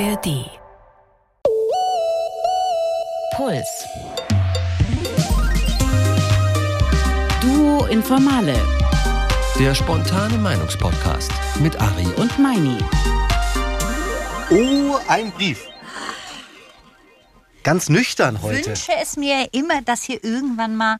ARD. Puls. Duo Informale Der spontane Meinungspodcast mit Ari und Meini. Oh, ein Brief. Ganz nüchtern heute. wünsche es mir immer, dass hier irgendwann mal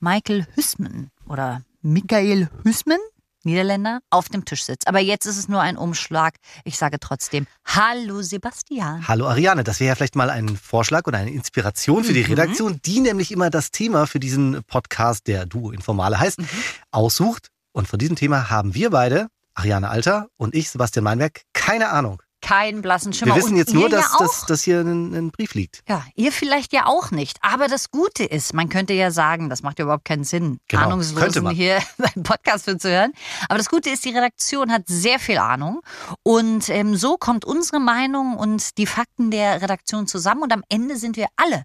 Michael Hüssmann oder Michael Hüssmann, Niederländer, auf dem Tisch sitzt. Aber jetzt ist es nur ein Umschlag. Ich sage trotzdem Hallo Sebastian. Hallo Ariane, das wäre ja vielleicht mal ein Vorschlag oder eine Inspiration für die Mhm. Redaktion, die nämlich immer das Thema für diesen Podcast, der Duo Informale heißt, Mhm. aussucht. Und von diesem Thema haben wir beide, Ariane Alter und ich, Sebastian Meinberg, keine Ahnung. Keinen blassen Schimmer. Wir wissen jetzt nur, dass, ja dass, dass hier ein, ein Brief liegt. Ja, ihr vielleicht ja auch nicht. Aber das Gute ist, man könnte ja sagen, das macht ja überhaupt keinen Sinn, Genau, Ahnungslosen hier beim Podcast für zu hören. Aber das Gute ist, die Redaktion hat sehr viel Ahnung. Und ähm, so kommt unsere Meinung und die Fakten der Redaktion zusammen. Und am Ende sind wir alle,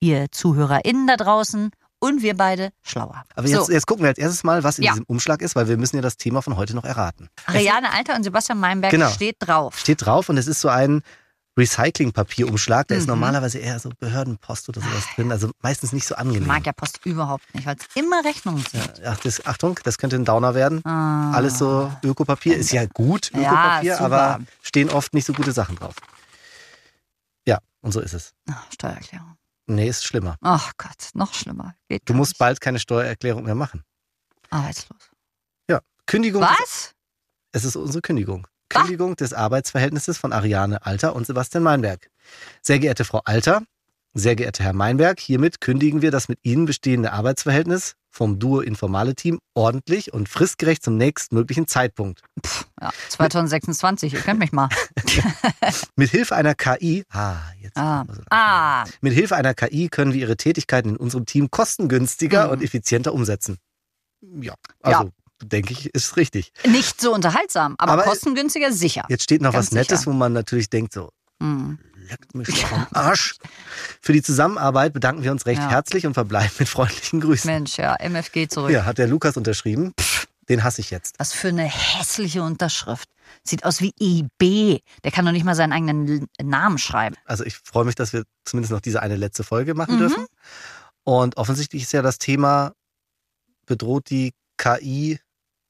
ihr ZuhörerInnen da draußen und wir beide schlauer. Aber jetzt, so, jetzt gucken wir als erstes mal, was in Ja. diesem Umschlag ist, weil wir müssen ja das Thema von heute noch erraten. Ariane Alter und Sebastian Meinberg Genau. steht drauf. Steht drauf und es ist so ein Recyclingpapierumschlag. Da ist Mhm. normalerweise eher so Behördenpost oder sowas drin. Also meistens nicht so Ich angenehm. mag ja Post überhaupt nicht, weil es immer Rechnungen Ja, sind. ach, das, Achtung, das könnte ein Downer werden. Ah. Alles so Ökopapier. Ist ja gut, Ja, Ökopapier, super. aber stehen oft nicht so gute Sachen drauf. Ja, und so ist es. Ah, Steuererklärung. Nee, ist schlimmer. Ach Gott, noch schlimmer. Geht Du musst nicht. bald keine Steuererklärung mehr machen. Arbeitslos. Ja, Kündigung. Was? es ist unsere Kündigung. Kündigung des Arbeitsverhältnisses von Ariane Alter und Sebastian Meinberg. Sehr geehrte Frau Alter, sehr geehrter Herr Meinberg, hiermit kündigen wir das mit Ihnen bestehende Arbeitsverhältnis vom Duo Informale Team ordentlich und fristgerecht zum nächstmöglichen Zeitpunkt. Ja, 2026, ihr könnt mich mal. Mit Hilfe einer KI, ah, jetzt Ah, so ah. Mit Hilfe einer KI können wir Ihre Tätigkeiten in unserem Team kostengünstiger Mhm. und effizienter umsetzen. Ja, also denke ich, ist richtig. nicht so unterhaltsam, aber, Aber- kostengünstiger sicher. Jetzt steht noch Ganz was Nettes, sicher. wo man natürlich denkt, so, Hm. Leckt mich doch am Arsch. Für die Zusammenarbeit bedanken wir uns recht Ja. herzlich und verbleiben mit freundlichen Grüßen. Mensch, ja, MFG zurück. Ja, hat der Lukas unterschrieben. Den hasse ich jetzt. Was für eine hässliche Unterschrift. Sieht aus wie IB. Der kann doch nicht mal seinen eigenen Namen schreiben. Also ich freue mich, dass wir zumindest noch diese eine letzte Folge machen Mhm. dürfen. Und offensichtlich ist ja das Thema, bedroht die KI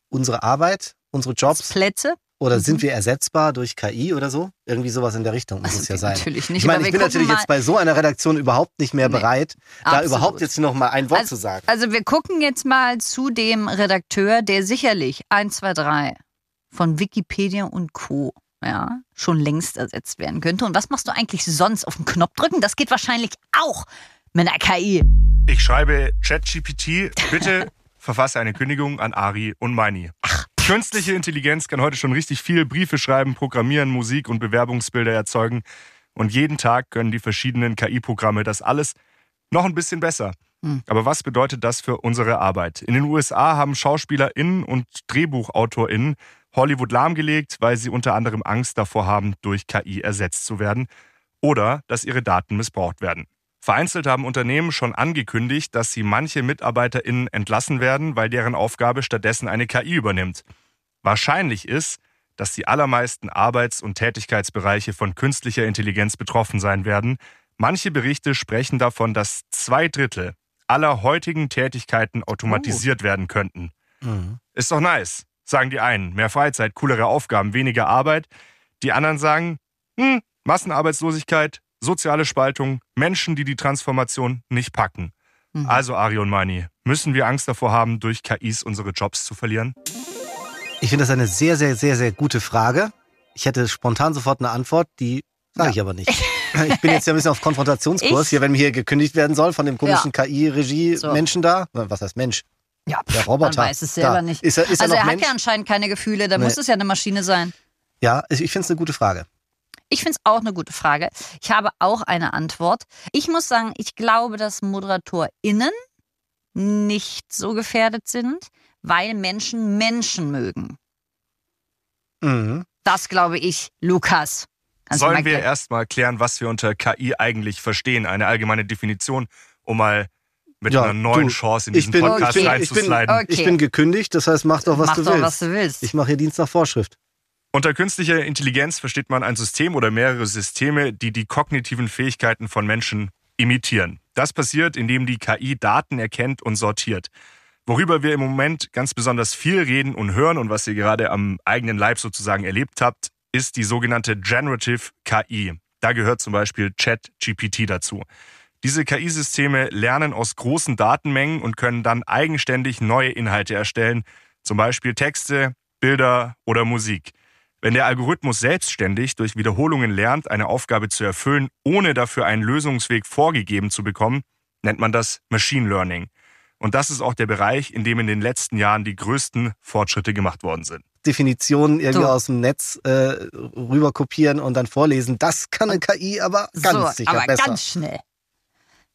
unsere Arbeit, unsere Jobs? Plätze? Oder Mhm. sind wir ersetzbar durch KI oder so? Irgendwie sowas in der Richtung muss Also es ja sein. Natürlich nicht. Ich meine, ich bin natürlich jetzt bei so einer Redaktion überhaupt nicht mehr Nee, bereit, da absolut. überhaupt jetzt noch mal ein Wort Also- zu sagen. Also wir gucken jetzt mal zu dem Redakteur, der sicherlich 1, 2, 3 von Wikipedia und Co. Ja, schon längst ersetzt werden könnte. Und was machst du eigentlich sonst auf den Knopf drücken? Das geht wahrscheinlich auch mit einer KI. Ich schreibe ChatGPT, bitte verfasse eine Kündigung an Ari und Meini. Künstliche Intelligenz kann heute schon richtig viel Briefe schreiben, programmieren, Musik und Bewerbungsbilder erzeugen. Und jeden Tag können die verschiedenen KI-Programme das alles noch ein bisschen besser. Hm. Aber was bedeutet das für unsere Arbeit? In den USA haben SchauspielerInnen und DrehbuchautorInnen Hollywood lahmgelegt, weil sie unter anderem Angst davor haben, durch KI ersetzt zu werden oder dass ihre Daten missbraucht werden. Vereinzelt haben Unternehmen schon angekündigt, dass sie manche MitarbeiterInnen entlassen werden, weil deren Aufgabe stattdessen eine KI übernimmt. Wahrscheinlich ist, dass die allermeisten Arbeits- und Tätigkeitsbereiche von künstlicher Intelligenz betroffen sein werden. Manche Berichte sprechen davon, dass zwei Drittel aller heutigen Tätigkeiten automatisiert werden könnten. Mhm. Ist doch nice, sagen die einen. Mehr Freizeit, coolere Aufgaben, weniger Arbeit. Die anderen sagen, hm, Massenarbeitslosigkeit, soziale Spaltung, Menschen, die die Transformation nicht packen. Mhm. Also, Ari und Mani, müssen wir Angst davor haben, durch KIs unsere Jobs zu verlieren? Ich finde das eine sehr, sehr, sehr, sehr gute Frage. Ich hätte spontan sofort eine Antwort, die sage ich aber nicht. Ich bin jetzt ja ein bisschen auf Konfrontationskurs Ich- hier, wenn mir hier gekündigt werden soll von dem komischen KI-Regie-Menschen da. Was heißt Mensch? Ja, Der Roboter. Man weiß es selber da. nicht. Ist er, ist also er er hat Mensch? ja anscheinend keine Gefühle, dann Nee. muss es ja eine Maschine sein. Ja, ich, ich finde es eine gute Frage. Ich finde es auch eine gute Frage. Ich habe auch eine Antwort. Ich muss sagen, ich glaube, dass ModeratorInnen nicht so gefährdet sind, weil Menschen Menschen mögen. Mhm. Das glaube ich, Lukas. Kannst Sollen wir erstmal klären, was wir unter KI eigentlich verstehen? Eine allgemeine Definition, um mal mit Ja, einer neuen du, Chance in diesen bin- Podcast ich bin- ich bin- reinzusliden. Okay. Ich bin gekündigt, das heißt, mach doch, was Mach du doch, willst. was du willst. Ich mache hier Dienst nach Vorschrift. Unter künstlicher Intelligenz versteht man ein System oder mehrere Systeme, die die kognitiven Fähigkeiten von Menschen imitieren. Das passiert, indem die KI Daten erkennt und sortiert. Worüber wir im Moment ganz besonders viel reden und hören und was ihr gerade am eigenen Leib sozusagen erlebt habt, ist die sogenannte Generative KI. Da gehört zum Beispiel ChatGPT dazu. Diese KI-Systeme lernen aus großen Datenmengen und können dann eigenständig neue Inhalte erstellen, zum Beispiel Texte, Bilder oder Musik. Wenn der Algorithmus selbstständig durch Wiederholungen lernt, eine Aufgabe zu erfüllen, ohne dafür einen Lösungsweg vorgegeben zu bekommen, nennt man das Machine Learning. Und das ist auch der Bereich, in dem in den letzten Jahren die größten Fortschritte gemacht worden sind. Definitionen irgendwie So. aus dem Netz äh, rüber kopieren und dann vorlesen. Das kann eine KI aber ganz so, sicher aber besser. ganz schnell.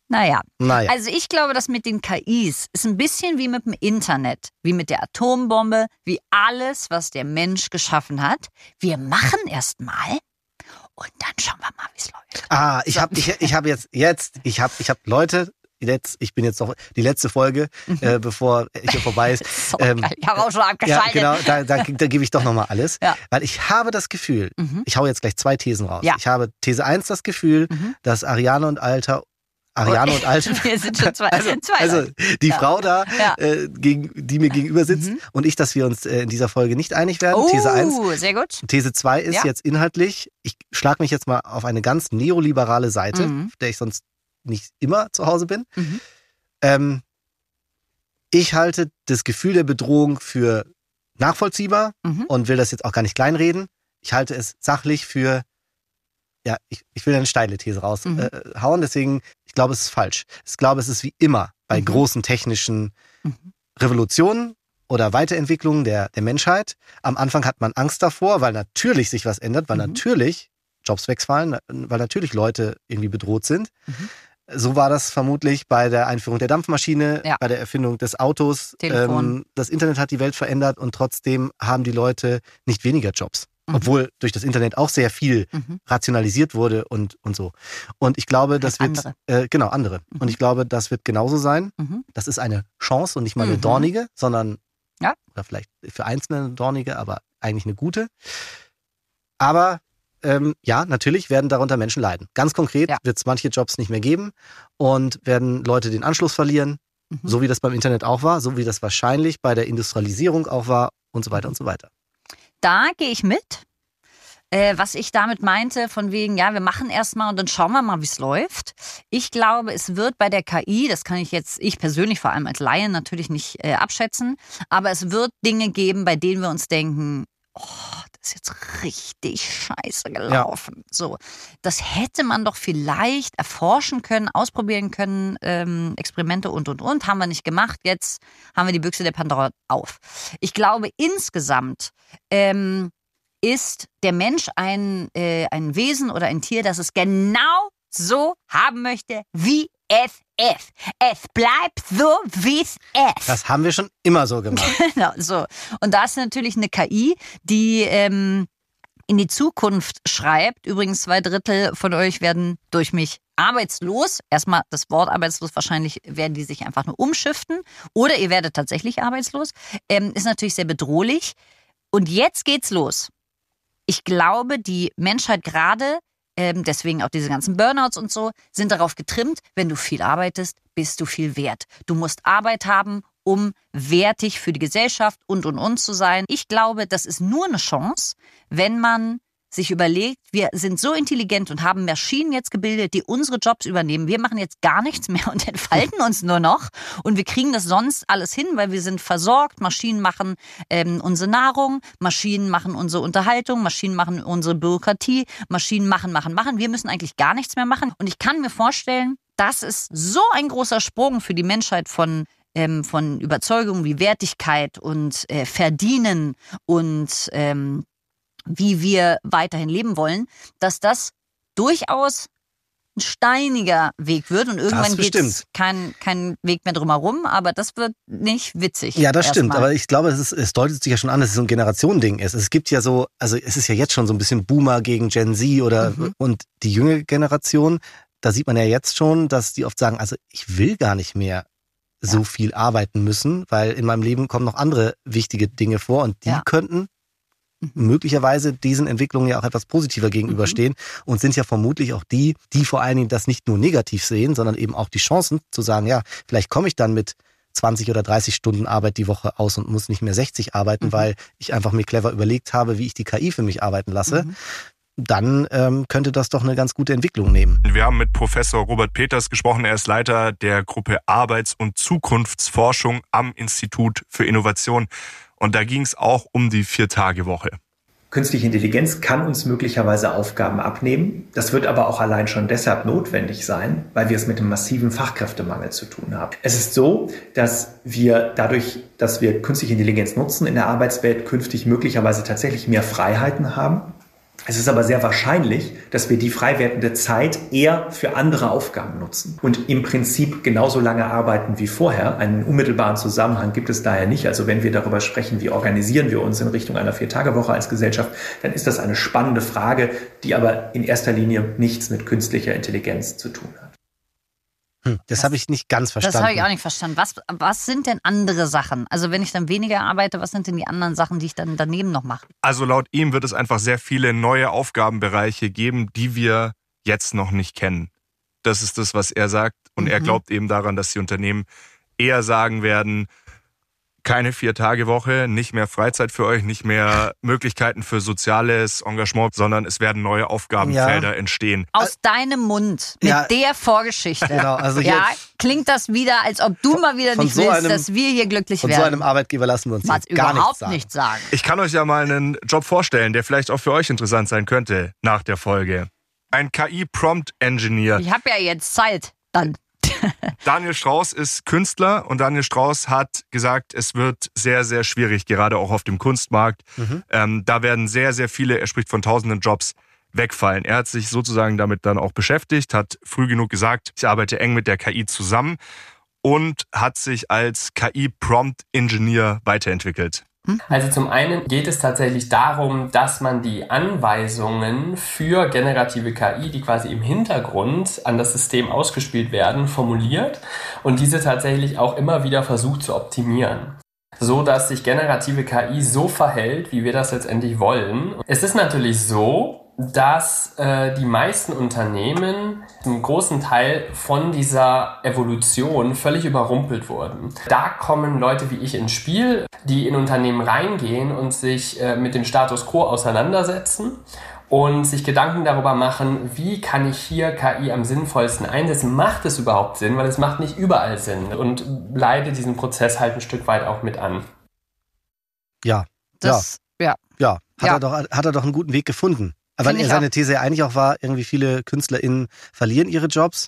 Naja, naja, also ich glaube, das mit den KIs ist ein bisschen wie mit dem Internet, wie mit der Atombombe, wie alles, was der Mensch geschaffen hat. Wir machen erst mal und dann schauen wir mal, wie es läuft. ah, ich habe ich, ich hab jetzt jetzt ich habe ich habe Leute jetzt ich bin jetzt noch die letzte Folge äh, bevor hier vorbei ist. So Ähm. Ich habe auch schon Ja, abgeschaltet. genau, da, da, da gebe ich doch nochmal alles. Ja. Weil ich habe das Gefühl, Mhm. ich hau jetzt gleich zwei Thesen raus. Ja. Ich habe These 1 das Gefühl, Mhm. dass Ariane und Alter, Ariane und Alter, Wir sind schon zwei. also, zwei also die Ja. Frau da, Ja. äh, gegen, die mir gegenüber sitzt Mhm. und ich, dass wir uns äh, in dieser Folge nicht einig werden. Oh, These 1. sehr gut. These 2 ist Ja. jetzt inhaltlich, ich schlage mich jetzt mal auf eine ganz neoliberale Seite, Mhm. auf der ich sonst nicht immer zu Hause bin. Mhm. Ähm, ich halte das Gefühl der Bedrohung für nachvollziehbar Mhm. und will das jetzt auch gar nicht kleinreden. Ich halte es sachlich für, ja, ich, ich will eine steile These raushauen, Mhm. äh, hauen, deswegen, ich glaube, es ist falsch. Ich glaube, es ist wie immer bei Mhm. großen technischen Mhm. Revolutionen oder Weiterentwicklungen der, der Menschheit. Am Anfang hat man Angst davor, weil natürlich sich was ändert, weil Mhm. natürlich Jobs wegfallen, weil natürlich Leute irgendwie bedroht sind. Mhm. So war das vermutlich bei der Einführung der Dampfmaschine, Ja. bei der Erfindung des Autos. Telefon. Ähm, das Internet hat die Welt verändert und trotzdem haben die Leute nicht weniger Jobs. Mhm. Obwohl durch das Internet auch sehr viel Mhm. rationalisiert wurde und, und so. Und ich glaube, das wird, andere. Äh, genau, andere. Mhm. Und ich glaube, das wird genauso sein. Mhm. Das ist eine Chance und nicht mal eine Mhm. dornige, sondern, Ja. oder vielleicht für Einzelne eine dornige, aber eigentlich eine gute. Aber ähm, ja, natürlich werden darunter Menschen leiden. Ganz konkret Ja. wird es manche Jobs nicht mehr geben und werden Leute den Anschluss verlieren, Mhm. so wie das beim Internet auch war, so wie das wahrscheinlich bei der Industrialisierung auch war und so weiter und so weiter. Da gehe ich mit. Äh, was ich damit meinte, von wegen, ja, wir machen erstmal und dann schauen wir mal, wie es läuft. Ich glaube, es wird bei der KI, das kann ich jetzt, ich persönlich vor allem als Laien natürlich nicht äh, abschätzen, aber es wird Dinge geben, bei denen wir uns denken, oh, ist jetzt richtig scheiße gelaufen. So, das hätte man doch vielleicht erforschen können, ausprobieren können, ähm, Experimente und und und, haben wir nicht gemacht. Jetzt haben wir die Büchse der Pandora auf. Ich glaube insgesamt ähm, ist der Mensch ein, äh, ein Wesen oder ein Tier, das es genau so haben möchte, wie es ist. Es bleibt so, wie es ist. Das haben wir schon immer so gemacht. Genau, so. Und da ist natürlich eine KI, die ähm, in die Zukunft schreibt. Übrigens, zwei Drittel von euch werden durch mich arbeitslos. Erstmal das Wort arbeitslos, wahrscheinlich werden die sich einfach nur umschiften. Oder ihr werdet tatsächlich arbeitslos. Ähm, ist natürlich sehr bedrohlich. Und jetzt geht's los. Ich glaube, die Menschheit gerade, ähm, deswegen auch diese ganzen Burnouts und so, sind darauf getrimmt, wenn du viel arbeitest, bist du viel wert. Du musst Arbeit haben, um wertig für die Gesellschaft und und und zu sein. Ich glaube, das ist nur eine Chance, wenn man sich überlegt, wir sind so intelligent und haben Maschinen jetzt gebildet, die unsere Jobs übernehmen. Wir machen jetzt gar nichts mehr und entfalten uns nur noch. Und wir kriegen das sonst alles hin, weil wir sind versorgt. Maschinen machen ähm, unsere Nahrung, Maschinen machen unsere Unterhaltung, Maschinen machen unsere Bürokratie, Maschinen machen, machen, machen. Wir müssen eigentlich gar nichts mehr machen. Und ich kann mir vorstellen, das ist so ein großer Sprung für die Menschheit von ähm, von Überzeugungen wie Wertigkeit und äh, Verdienen und ähm, wie wir weiterhin leben wollen, dass das durchaus ein steiniger Weg wird und irgendwann geht kein, kein Weg mehr drumherum, aber das wird nicht witzig. Ja, das stimmt. erstmal. Aber ich glaube, es, ist, es deutet sich ja schon an, dass es so ein Generationending ist. Es gibt ja so, also es ist ja jetzt schon so ein bisschen Boomer gegen Gen Z oder Mhm. und die junge Generation. Da sieht man ja jetzt schon, dass die oft sagen, also ich will gar nicht mehr so Ja. viel arbeiten müssen, weil in meinem Leben kommen noch andere wichtige Dinge vor und die Ja. könnten möglicherweise diesen Entwicklungen ja auch etwas positiver gegenüberstehen und sind ja vermutlich auch die, die vor allen Dingen das nicht nur negativ sehen, sondern eben auch die Chancen zu sagen, ja, vielleicht komme ich dann mit 20 oder 30 Stunden Arbeit die Woche aus und muss nicht mehr 60 arbeiten, Mhm. weil ich einfach mir clever überlegt habe, wie ich die KI für mich arbeiten lasse. Mhm. Dann ähm, könnte das doch eine ganz gute Entwicklung nehmen. Wir haben mit Professor Robert Peters gesprochen. Er ist Leiter der Gruppe Arbeits- und Zukunftsforschung am Institut für Innovation. Und da ging es auch um die Vier-Tage-Woche. Künstliche Intelligenz kann uns möglicherweise Aufgaben abnehmen. Das wird aber auch allein schon deshalb notwendig sein, weil wir es mit einem massiven Fachkräftemangel zu tun haben. Es ist so, dass wir dadurch, dass wir künstliche Intelligenz nutzen, in der Arbeitswelt künftig möglicherweise tatsächlich mehr Freiheiten haben. Es ist aber sehr wahrscheinlich, dass wir die frei werdende Zeit eher für andere Aufgaben nutzen und im Prinzip genauso lange arbeiten wie vorher. Einen unmittelbaren Zusammenhang gibt es daher nicht. Also wenn wir darüber sprechen, wie organisieren wir uns in Richtung einer Vier-Tage-Woche als Gesellschaft, dann ist das eine spannende Frage, die aber in erster Linie nichts mit künstlicher Intelligenz zu tun hat. Hm, das habe ich nicht ganz verstanden. Das habe ich auch nicht verstanden. Was, was sind denn andere Sachen? Also wenn ich dann weniger arbeite, was sind denn die anderen Sachen, die ich dann daneben noch mache? Also laut ihm wird es einfach sehr viele neue Aufgabenbereiche geben, die wir jetzt noch nicht kennen. Das ist das, was er sagt. Und er Mhm. glaubt eben daran, dass die Unternehmen eher sagen werden, keine Vier-Tage-Woche, nicht mehr Freizeit für euch, nicht mehr Möglichkeiten für soziales Engagement, sondern es werden neue Aufgabenfelder entstehen. Aus deinem Mund, mit ja. der Vorgeschichte. Genau, also ja, klingt das wieder, als ob du mal wieder von nicht so willst, einem- dass wir hier glücklich von werden. so einem Arbeitgeber lassen wir uns hier gar nichts überhaupt sagen. nicht sagen. Ich kann euch ja mal einen Job vorstellen, der vielleicht auch für euch interessant sein könnte nach der Folge. Ein KI-Prompt-Engineer. Ich habe ja jetzt Zeit. Dann. Daniel Strauß ist Künstler und Daniel Strauß hat gesagt, es wird sehr, sehr schwierig, gerade auch auf dem Kunstmarkt. Mhm. Ähm, da werden sehr, sehr viele, er spricht von tausenden Jobs, wegfallen. Er hat sich sozusagen damit dann auch beschäftigt, hat früh genug gesagt, ich arbeite eng mit der KI zusammen und hat sich als KI-Prompt-Engineer weiterentwickelt. Also zum einen geht es tatsächlich darum, dass man die Anweisungen für generative KI, die quasi im Hintergrund an das System ausgespielt werden, formuliert und diese tatsächlich auch immer wieder versucht zu optimieren. So dass sich generative KI so verhält, wie wir das letztendlich wollen. Es ist natürlich so, dass äh, die meisten Unternehmen zum großen Teil von dieser Evolution völlig überrumpelt wurden. Da kommen Leute wie ich ins Spiel, die in Unternehmen reingehen und sich äh, mit dem Status quo auseinandersetzen und sich Gedanken darüber machen, wie kann ich hier KI am sinnvollsten einsetzen? Macht es überhaupt Sinn? Weil es macht nicht überall Sinn und leite diesen Prozess halt ein Stück weit auch mit an. Ja, Das, ja. ja. Hat, Ja. Er doch, hat er doch einen guten Weg gefunden. Weil er seine These ja eigentlich auch war, irgendwie viele KünstlerInnen verlieren ihre Jobs.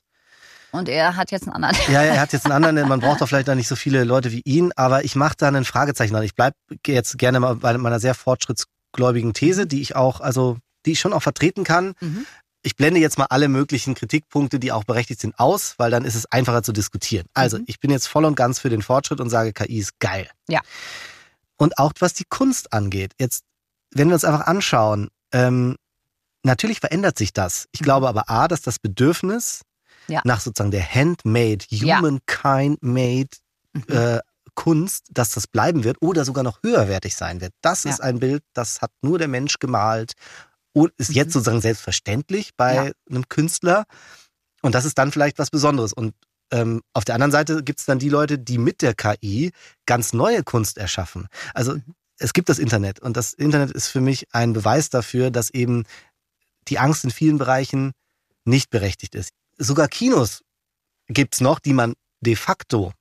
Und er hat jetzt einen anderen. Ja, er hat jetzt einen anderen, man braucht doch vielleicht da nicht so viele Leute wie ihn, aber ich mache da ein Fragezeichen dran. Ich bleib jetzt gerne mal bei meiner sehr fortschrittsgläubigen These, die ich auch, also die ich schon auch vertreten kann. Mhm. Ich blende jetzt mal alle möglichen Kritikpunkte, die auch berechtigt sind, aus, weil dann ist es einfacher zu diskutieren. Also, Mhm. ich bin jetzt voll und ganz für den Fortschritt und sage, KI ist geil. Ja. Und auch was die Kunst angeht. Jetzt, wenn wir uns einfach anschauen, ähm, natürlich verändert sich das. Ich Mhm. glaube aber A, dass das Bedürfnis Ja. nach sozusagen der handmade, humankind-made Mhm. äh, Kunst, dass das bleiben wird oder sogar noch höherwertig sein wird. Das Ja. ist ein Bild, das hat nur der Mensch gemalt und ist jetzt Mhm. sozusagen selbstverständlich bei Ja. einem Künstler. Und das ist dann vielleicht was Besonderes. Und ähm, auf der anderen Seite gibt es dann die Leute, die mit der KI ganz neue Kunst erschaffen. Also Mhm. es gibt das Internet und das Internet ist für mich ein Beweis dafür, dass eben die Angst in vielen Bereichen nicht berechtigt ist. Sogar Kinos gibt's noch, die man de facto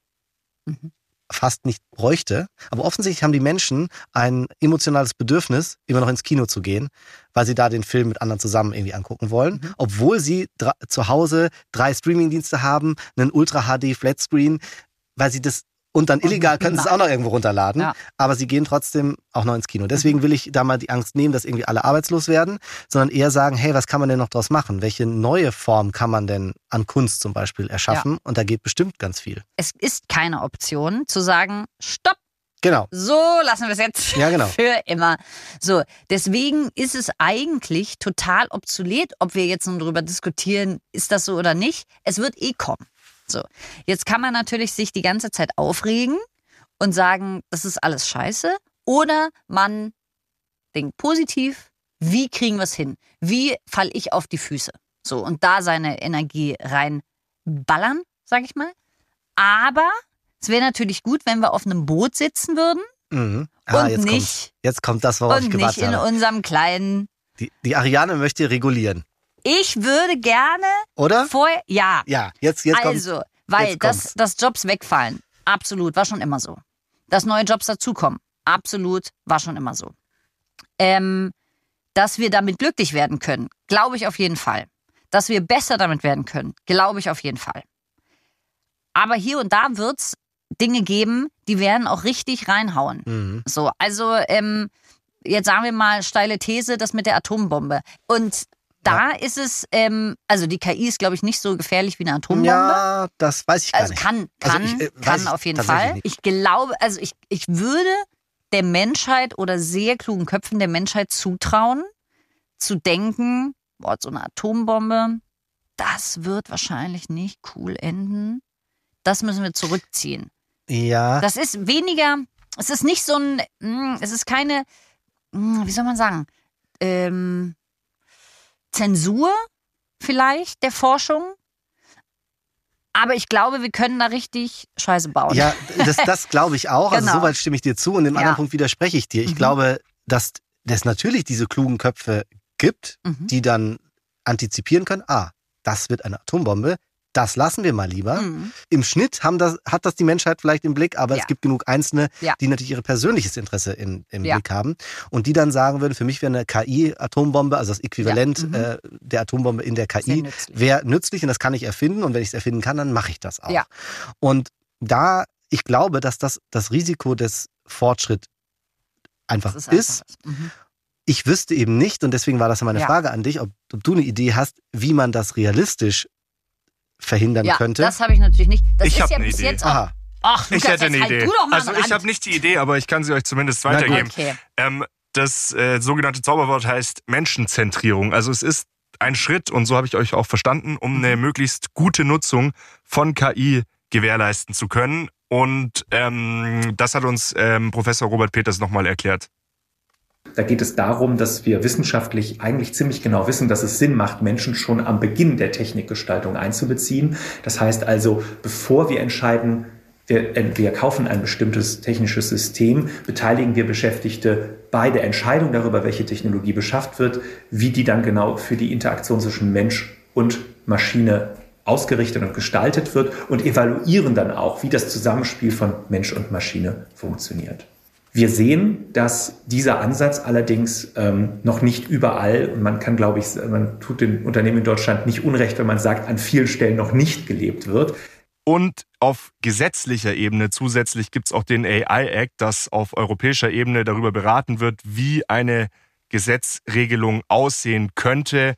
Mhm. fast nicht bräuchte. Aber offensichtlich haben die Menschen ein emotionales Bedürfnis, immer noch ins Kino zu gehen, weil sie da den Film mit anderen zusammen irgendwie angucken wollen. Mhm. Obwohl sie zu Hause drei Streamingdienste haben, einen Ultra HD Flatscreen, weil sie das und dann illegal können sie es auch noch irgendwo runterladen. Ja. Aber sie gehen trotzdem auch noch ins Kino. Deswegen will ich da mal die Angst nehmen, dass irgendwie alle arbeitslos werden, sondern eher sagen, hey, was kann man denn noch draus machen? Welche neue Form kann man denn an Kunst zum Beispiel erschaffen? Und da geht bestimmt ganz viel. Es ist keine Option zu sagen, stopp, Genau. so lassen wir es jetzt Ja, genau. für immer. So, deswegen ist es eigentlich total obsolet, ob wir jetzt nun darüber diskutieren, ist das so oder nicht. Es wird eh kommen. So, jetzt kann man natürlich sich die ganze Zeit aufregen und sagen, das ist alles scheiße. Oder man Ding positiv. Wie kriegen wir es hin? Wie fall ich auf die Füße? So, und da seine Energie reinballern, sag ich mal. Aber es wäre natürlich gut, wenn wir auf einem Boot sitzen würden Mhm. Ah, und jetzt, nicht, kommt, jetzt kommt das, worauf ich und nicht gewartet in habe. unserem kleinen. Die, die Ariane möchte regulieren, Ich würde gerne oder? vorher. Ja, Ja, jetzt, jetzt kommt also, weil jetzt das, dass Jobs wegfallen, absolut, war schon immer so. Dass neue Jobs dazukommen, absolut, war schon immer so. Ähm, dass wir damit glücklich werden können, glaube ich auf jeden Fall. Dass wir besser damit werden können, glaube ich auf jeden Fall. Aber hier und da wird es Dinge geben, die werden auch richtig reinhauen. Mhm. So, also ähm, jetzt sagen wir mal steile These, das mit der Atombombe. Und da ist es, ähm, also die KI ist, glaube ich, nicht so gefährlich wie eine Atombombe. Ja, das weiß ich gar also nicht. kann, Also kann, ich, äh, kann auf jeden Fall. nicht. Ich glaube, also ich, ich würde der Menschheit oder sehr klugen Köpfen der Menschheit zutrauen, zu denken, boah, so eine Atombombe, das wird wahrscheinlich nicht cool enden. Das müssen wir zurückziehen. Ja, Das ist weniger, es ist nicht so ein, mm, es ist keine, mm, wie soll man sagen, ähm, Zensur vielleicht der Forschung. Aber ich glaube, wir können da richtig Scheiße bauen. ja das, das glaube ich auch. Also Genau. soweit stimme ich dir zu. Und im Ja. anderen Punkt widerspreche ich dir. Ich Mhm. glaube, dass es natürlich diese klugen Köpfe gibt, Mhm. die dann antizipieren können, ah, das wird eine Atombombe, das lassen wir mal lieber. Mhm. Im Schnitt haben das, hat das die Menschheit vielleicht im Blick, aber Ja. es gibt genug Einzelne, Ja. die natürlich ihr persönliches Interesse in, im Ja. Blick haben und die dann sagen würden, für mich wäre eine KI-Atombombe, also das Äquivalent. Mhm. äh, der Atombombe in der KI, nützlich. wäre nützlich und das kann ich erfinden und wenn ich es erfinden kann, dann mache ich das auch. Und da, ich glaube, dass das das Risiko des Fortschritts einfach Das ist. einfach. Mhm. Ich wüsste eben nicht, und deswegen war das meine. Frage an dich, ob, ob du eine Idee hast, wie man das realistisch verhindern Ja, könnte. das habe ich natürlich nicht. Das Ich ist hab ja eine bis Idee. jetzt auch. Aha. Ach, Ich Lukas, hätte eine halt Idee. Du doch mal Also an ich habe nicht die Idee, aber ich kann sie euch zumindest weitergeben. Okay. Ähm, das äh, sogenannte Zauberwort heißt Menschenzentrierung. Also es ist ein Schritt, und so habe ich euch auch verstanden, um eine möglichst gute Nutzung von KI gewährleisten zu können. Und ähm, das hat uns ähm, Professor Robert Peters nochmal erklärt. Da geht es darum, dass wir wissenschaftlich eigentlich ziemlich genau wissen, dass es Sinn macht, Menschen schon am Beginn der Technikgestaltung einzubeziehen. Das heißt also, bevor wir entscheiden, wir, äh, wir kaufen ein bestimmtes technisches System, beteiligen wir Beschäftigte bei der Entscheidung darüber, welche Technologie beschafft wird, wie die dann genau für die Interaktion zwischen Mensch und Maschine ausgerichtet und gestaltet wird und evaluieren dann auch, wie das Zusammenspiel von Mensch und Maschine funktioniert. Wir sehen, dass dieser Ansatz allerdings ähm, noch nicht überall, und man kann, glaube ich, man tut den Unternehmen in Deutschland nicht unrecht, wenn man sagt, an vielen Stellen noch nicht gelebt wird. Und auf gesetzlicher Ebene zusätzlich gibt es auch den AI Act, das auf europäischer Ebene darüber beraten wird, wie eine Gesetzregelung aussehen könnte.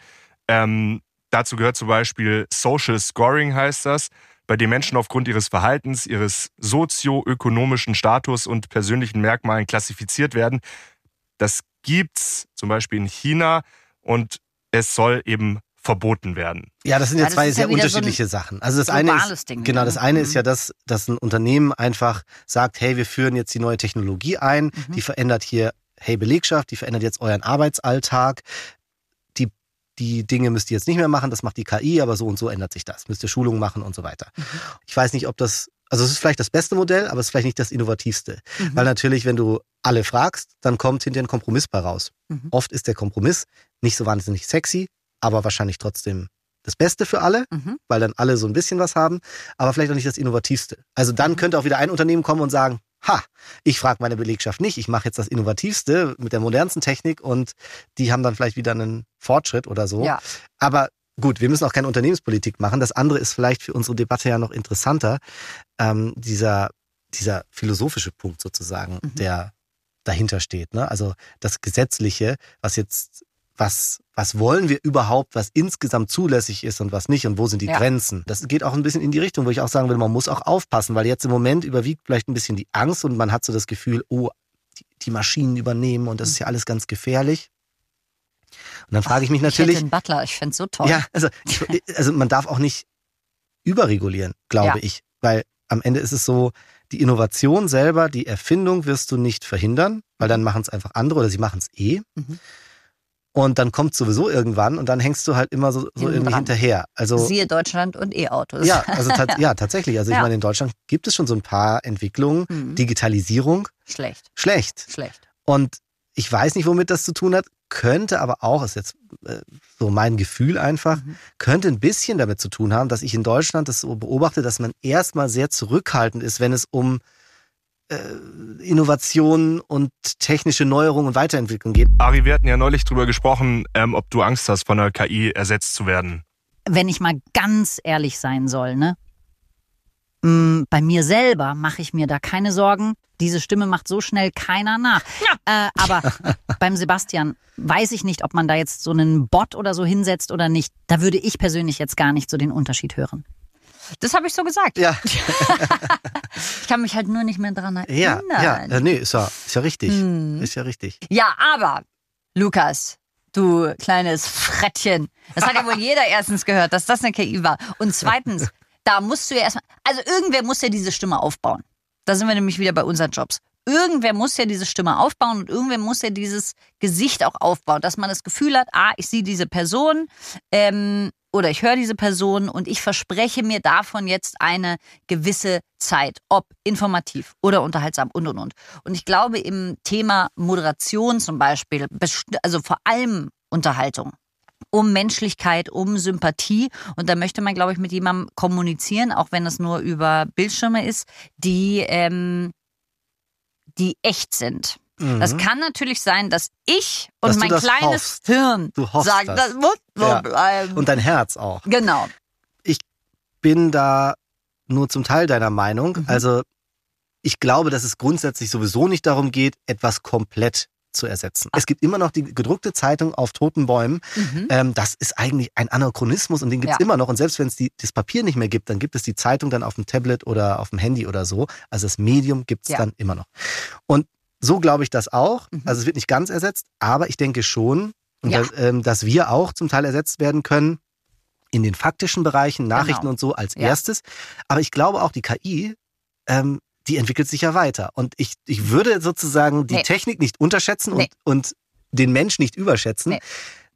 Ähm, dazu gehört zum Beispiel Social Scoring heißt das, bei dem Menschen aufgrund ihres Verhaltens, ihres sozioökonomischen Status und persönlichen Merkmalen klassifiziert werden. Das gibt's zum Beispiel in China und es soll eben verboten werden. Ja, das sind Ja, ja das zwei ist ja sehr wieder so ein unterschiedliche Sachen. Also das eine ist, Ding, genau, ne? das eine Mhm. ist ja das, dass ein Unternehmen einfach sagt, hey, wir führen jetzt die neue Technologie ein, Mhm. die verändert hier, hey Belegschaft, die verändert jetzt euren Arbeitsalltag. Die, Dinge müsst ihr jetzt nicht mehr machen, das macht die KI, aber so und so ändert sich das. Müsst ihr Schulungen machen und so weiter. Mhm. Ich weiß nicht, ob das, also es ist vielleicht das beste Modell, aber es ist vielleicht nicht das innovativste. Mhm. Weil natürlich, wenn du alle fragst, dann kommt hinterher ein Kompromiss bei raus. Mhm. Oft ist der Kompromiss nicht so wahnsinnig sexy, aber wahrscheinlich trotzdem das Beste für alle, Mhm. weil dann alle so ein bisschen was haben, aber vielleicht auch nicht das Innovativste. Also dann könnte auch wieder ein Unternehmen kommen und sagen, ha, ich frage meine Belegschaft nicht, ich mache jetzt das Innovativste mit der modernsten Technik und die haben dann vielleicht wieder einen Fortschritt oder so. Ja. Aber gut, wir müssen auch keine Unternehmenspolitik machen. Das andere ist vielleicht für unsere Debatte ja noch interessanter, ähm, dieser, dieser philosophische Punkt sozusagen, Mhm. der dahinter steht. Ne? Also das Gesetzliche, was jetzt, was, was wollen wir überhaupt, was insgesamt zulässig ist und was nicht und wo sind die Ja. Grenzen? Das geht auch ein bisschen in die Richtung, wo ich auch sagen will, man muss auch aufpassen, weil jetzt im Moment überwiegt vielleicht ein bisschen die Angst und man hat so das Gefühl, oh, die, Maschinen übernehmen und das ist ja alles ganz gefährlich. Und dann frage ich mich Ich natürlich, einen Butler, ich fände so toll. ja, also, ich, also man darf auch nicht überregulieren, glaube Ja. ich. Weil am Ende ist es so, die Innovation selber, die Erfindung wirst du nicht verhindern, weil dann machen es einfach andere oder sie machen es eh. Mhm. Und dann kommt sowieso irgendwann und dann hängst du halt immer so, so irgendwie dran. hinterher. Also Siehe Deutschland und E-Autos. ja, also tats- ja, tatsächlich. Also ich Ja. meine, in Deutschland gibt es schon so ein paar Entwicklungen. Mhm. Digitalisierung, Schlecht, schlecht. schlecht. Und ich weiß nicht, womit das zu tun hat, könnte aber auch, ist jetzt äh, so mein Gefühl einfach, Mhm. könnte ein bisschen damit zu tun haben, dass ich in Deutschland das so beobachte, dass man erstmal sehr zurückhaltend ist, wenn es um Innovationen und technische Neuerungen und Weiterentwicklung geht. Ari, wir hatten ja neulich drüber gesprochen, ähm, ob du Angst hast, von der KI ersetzt zu werden. wenn ich mal ganz ehrlich sein soll, ne? Mm, Bei mir selber mache ich mir da keine Sorgen. Diese Stimme macht so schnell keiner nach. Äh, aber beim Sebastian weiß ich nicht, ob man da jetzt so einen Bot oder so hinsetzt oder nicht. Da würde ich persönlich jetzt gar nicht so den Unterschied hören. Das habe ich so gesagt. Ja, Ich kann mich halt nur nicht mehr dran ja, erinnern. ja, äh, nee, ist ja, ist ja richtig. Hm. Ist ja richtig. Ja, aber, Lukas, du kleines Frettchen. Das hat ja wohl jeder erstens gehört, dass das eine KI war. Und zweitens, da musst du ja erstmal, also irgendwer muss ja diese Stimme aufbauen. Da sind wir nämlich wieder bei unseren Jobs. Irgendwer muss ja diese Stimme aufbauen und irgendwer muss ja dieses Gesicht auch aufbauen, dass man das Gefühl hat, ah, ich sehe diese Person ähm, oder ich höre diese Person und ich verspreche mir davon jetzt eine gewisse Zeit, ob informativ oder unterhaltsam und und und. Und ich glaube, im Thema Moderation zum Beispiel, also vor allem Unterhaltung, um Menschlichkeit, um Sympathie. Und da möchte man, glaube ich, mit jemandem kommunizieren, auch wenn es nur über Bildschirme ist, die, ähm, die echt sind. Das Mhm. kann natürlich sein, dass ich und Dass mein das kleines hoffst. Hirn sagen, das. das muss so Ja. bleiben. Und dein Herz auch. genau. bin da nur zum Teil deiner Meinung. Mhm. Also ich glaube, dass es grundsätzlich sowieso nicht darum geht, etwas komplett zu ersetzen. Es gibt immer noch die gedruckte Zeitung auf toten Bäumen. Mhm. Ähm, das ist eigentlich ein Anachronismus und den gibt's Ja. immer noch. Und selbst wenn es das Papier nicht mehr gibt, dann gibt es die Zeitung dann auf dem Tablet oder auf dem Handy oder so. Also das Medium gibt's Ja. dann immer noch. Und so glaube ich das auch. Mhm. Also es wird nicht ganz ersetzt, aber ich denke schon, Ja. dass, ähm, dass wir auch zum Teil ersetzt werden können in den faktischen Bereichen, Nachrichten Genau. und so als Ja. erstes. Aber ich glaube auch, die KI, ähm, die entwickelt sich ja weiter. Und ich, ich würde sozusagen die Nee. Technik nicht unterschätzen Nee. und, und den Mensch nicht überschätzen. Nee.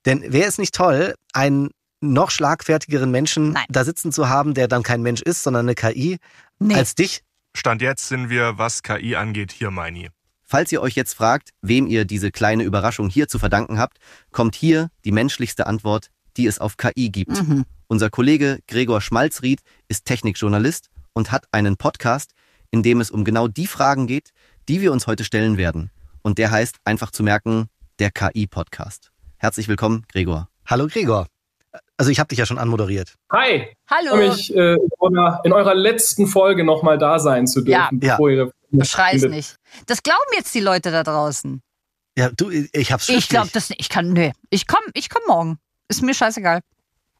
Denn wäre es nicht toll, einen noch schlagfertigeren Menschen Nein. da sitzen zu haben, der dann kein Mensch ist, sondern eine KI Nee. als dich? Stand jetzt sind wir, was KI angeht, hier, Meini. Falls ihr euch jetzt fragt, wem ihr diese kleine Überraschung hier zu verdanken habt, kommt hier die menschlichste Antwort, die es auf KI gibt. Mhm. Unser Kollege Gregor Schmalzried ist Technikjournalist und hat einen Podcast, in dem es um genau die Fragen geht, die wir uns heute stellen werden. Und der heißt, einfach zu merken, der KI-Podcast. Herzlich willkommen, Gregor. Hallo Gregor. Also ich habe dich ja schon anmoderiert. Hi, ich Hallo. freue mich, äh, in, eurer, letzten Folge nochmal da sein zu Ja. dürfen. Ja. bevor ihr Schrei's nicht. Das glauben jetzt die Leute da draußen. Ja, du, ich hab's Ich glaube das nicht. Ich kann, nee. Ich komm, ich komm morgen. Ist mir scheißegal.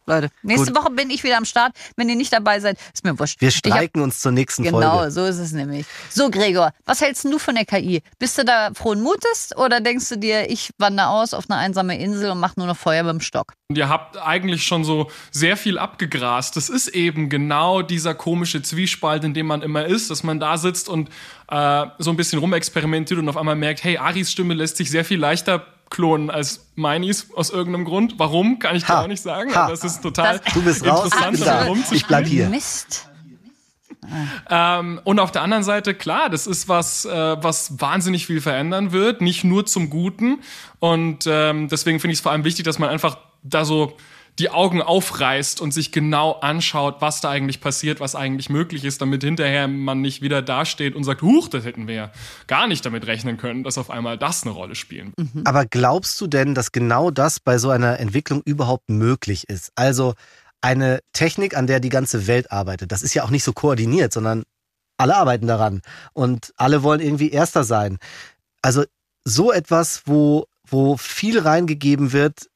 Leute, nächste Gut. Woche bin ich wieder am Start. Wenn ihr nicht dabei seid, ist mir wurscht. Wir Ich hab- streiken uns zur nächsten Genau, Folge. so ist es nämlich. So, Gregor, was hältst du von der KI? Bist du da frohen Mutes oder denkst du dir, ich wandere aus auf eine einsame Insel und mache nur noch Feuer dem Stock? Und ihr habt eigentlich schon so sehr viel abgegrast. Das ist eben genau dieser komische Zwiespalt, in dem man immer ist, dass man da sitzt und äh, so ein bisschen rumexperimentiert und auf einmal merkt, hey, Aris Stimme lässt sich sehr viel leichter klonen als Meinis aus irgendeinem Grund. Warum, kann ich dir Ha. auch nicht sagen, Ha. aber es ist total Du bist raus, ich interessant, bin da. Ich bleib hier. Mist. Ähm, und auf der anderen Seite, klar, das ist was, äh, was wahnsinnig viel verändern wird, nicht nur zum Guten. Und ähm, deswegen finde ich es vor allem wichtig, dass man einfach da so die Augen aufreißt und sich genau anschaut, was da eigentlich passiert, was eigentlich möglich ist, damit hinterher man nicht wieder dasteht und sagt, huch, das hätten wir ja gar nicht damit rechnen können, dass auf einmal das eine Rolle spielen wird. Aber glaubst du denn, dass genau das bei so einer Entwicklung überhaupt möglich ist? Also eine Technik, an der die ganze Welt arbeitet. Das ist ja auch nicht so koordiniert, sondern alle arbeiten daran und alle wollen irgendwie Erster sein. Also so etwas, wo, wo viel reingegeben wird,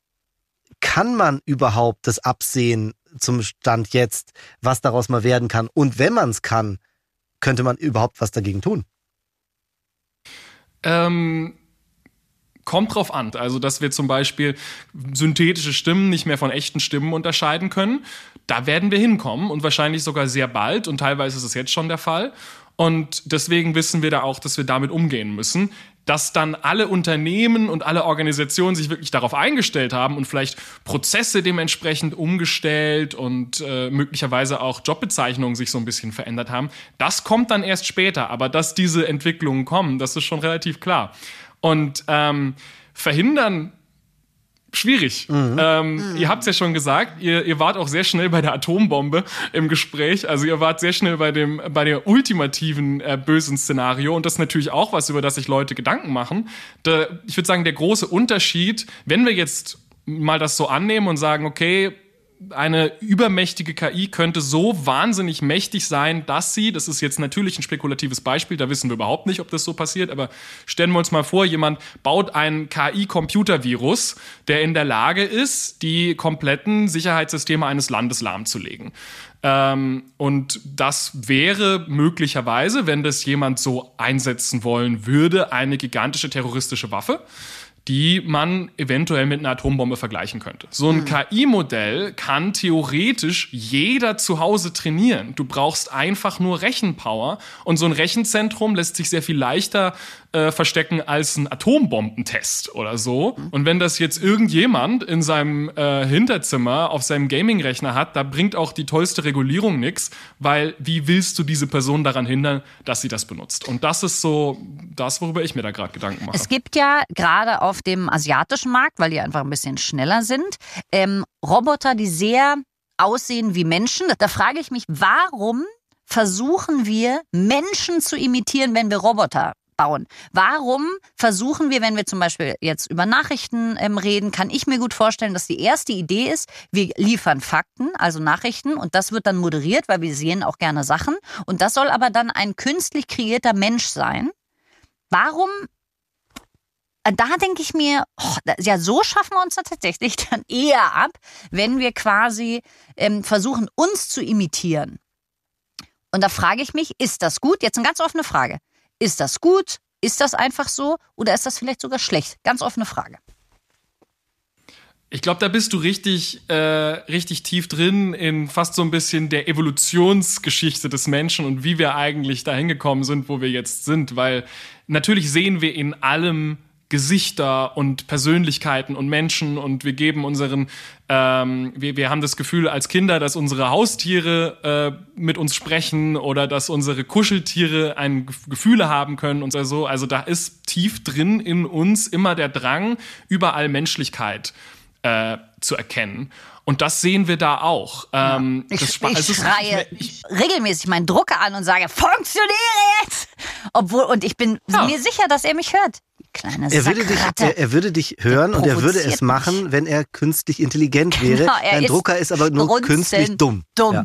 kann man überhaupt das absehen zum Stand jetzt, was daraus mal werden kann? Und wenn man es kann, könnte man überhaupt was dagegen tun? Ähm, kommt drauf an. Also, dass wir zum Beispiel synthetische Stimmen nicht mehr von echten Stimmen unterscheiden können. Da werden wir hinkommen und wahrscheinlich sogar sehr bald und teilweise ist es jetzt schon der Fall. Und deswegen wissen wir da auch, dass wir damit umgehen müssen dass dann alle Unternehmen und alle Organisationen sich wirklich darauf eingestellt haben und vielleicht Prozesse dementsprechend umgestellt und äh, möglicherweise auch Jobbezeichnungen sich so ein bisschen verändert haben. Das kommt dann erst später, aber dass diese Entwicklungen kommen, das ist schon relativ klar. Und ähm, verhindern schwierig. Mhm. Ähm, mhm. Ihr habt es ja schon gesagt, ihr, ihr wart auch sehr schnell bei der Atombombe im Gespräch. Also ihr wart sehr schnell bei dem bei der ultimativen äh, bösen Szenario und das ist natürlich auch was, über das sich Leute Gedanken machen. Da, ich würde sagen, der große Unterschied, wenn wir jetzt mal das so annehmen und sagen, okay, eine übermächtige KI könnte so wahnsinnig mächtig sein, dass sie, das ist jetzt natürlich ein spekulatives Beispiel, da wissen wir überhaupt nicht, ob das so passiert, aber stellen wir uns mal vor, jemand baut einen KI-Computervirus, der in der Lage ist, die kompletten Sicherheitssysteme eines Landes lahmzulegen. Ähm, und das wäre möglicherweise, wenn das jemand so einsetzen wollen würde, eine gigantische terroristische Waffe die man eventuell mit einer Atombombe vergleichen könnte. So ein mhm. KI-Modell kann theoretisch jeder zu Hause trainieren. Du brauchst einfach nur Rechenpower und so ein Rechenzentrum lässt sich sehr viel leichter äh, verstecken als ein Atombombentest oder so. Und wenn das jetzt irgendjemand in seinem äh, Hinterzimmer auf seinem Gaming-Rechner hat, da bringt auch die tollste Regulierung nichts, weil wie willst du diese Person daran hindern, dass sie das benutzt? Und das ist so das, worüber ich mir da gerade Gedanken mache. Es gibt ja gerade auf dem asiatischen Markt, weil die einfach ein bisschen schneller sind, ähm, Roboter, die sehr aussehen wie Menschen. Da frage ich mich, warum versuchen wir Menschen zu imitieren, wenn wir Roboter bauen. Warum versuchen wir, wenn wir zum Beispiel jetzt über Nachrichten ähm, reden, kann ich mir gut vorstellen, dass die erste Idee ist, wir liefern Fakten, also Nachrichten, und das wird dann moderiert, weil wir sehen auch gerne Sachen. Und das soll aber dann ein künstlich kreierter Mensch sein. Warum äh, da denke ich mir, oh, ja, so schaffen wir uns da tatsächlich dann eher ab, wenn wir quasi ähm, versuchen, uns zu imitieren. Und da frage ich mich, ist das gut? Jetzt eine ganz offene Frage. Ist das gut? Ist das einfach so? Oder ist das vielleicht sogar schlecht? Ganz offene Frage. Ich glaube, da bist du richtig, äh, richtig tief drin in fast so ein bisschen der Evolutionsgeschichte des Menschen und wie wir eigentlich dahin gekommen sind, wo wir jetzt sind. Weil natürlich sehen wir in allem Gesichter und Persönlichkeiten und Menschen und wir geben unseren, ähm, wir, wir haben das Gefühl als Kinder, dass unsere Haustiere äh, mit uns sprechen oder dass unsere Kuscheltiere ein Gefühle haben können und so. Also da ist tief drin in uns immer der Drang, überall Menschlichkeit äh, zu erkennen. Und das sehen wir da auch. Ähm, ich, ich also schreie ich, regelmäßig meinen Drucker an und sage, funktioniere jetzt! Obwohl, und ich bin ja. mir sicher, dass er mich hört kleine er würde, dich, er, er, würde dich hören und er würde es machen, wenn er künstlich intelligent wäre. Genau, Dein Drucker ist aber nur künstlich dumm. Dumm. Ja.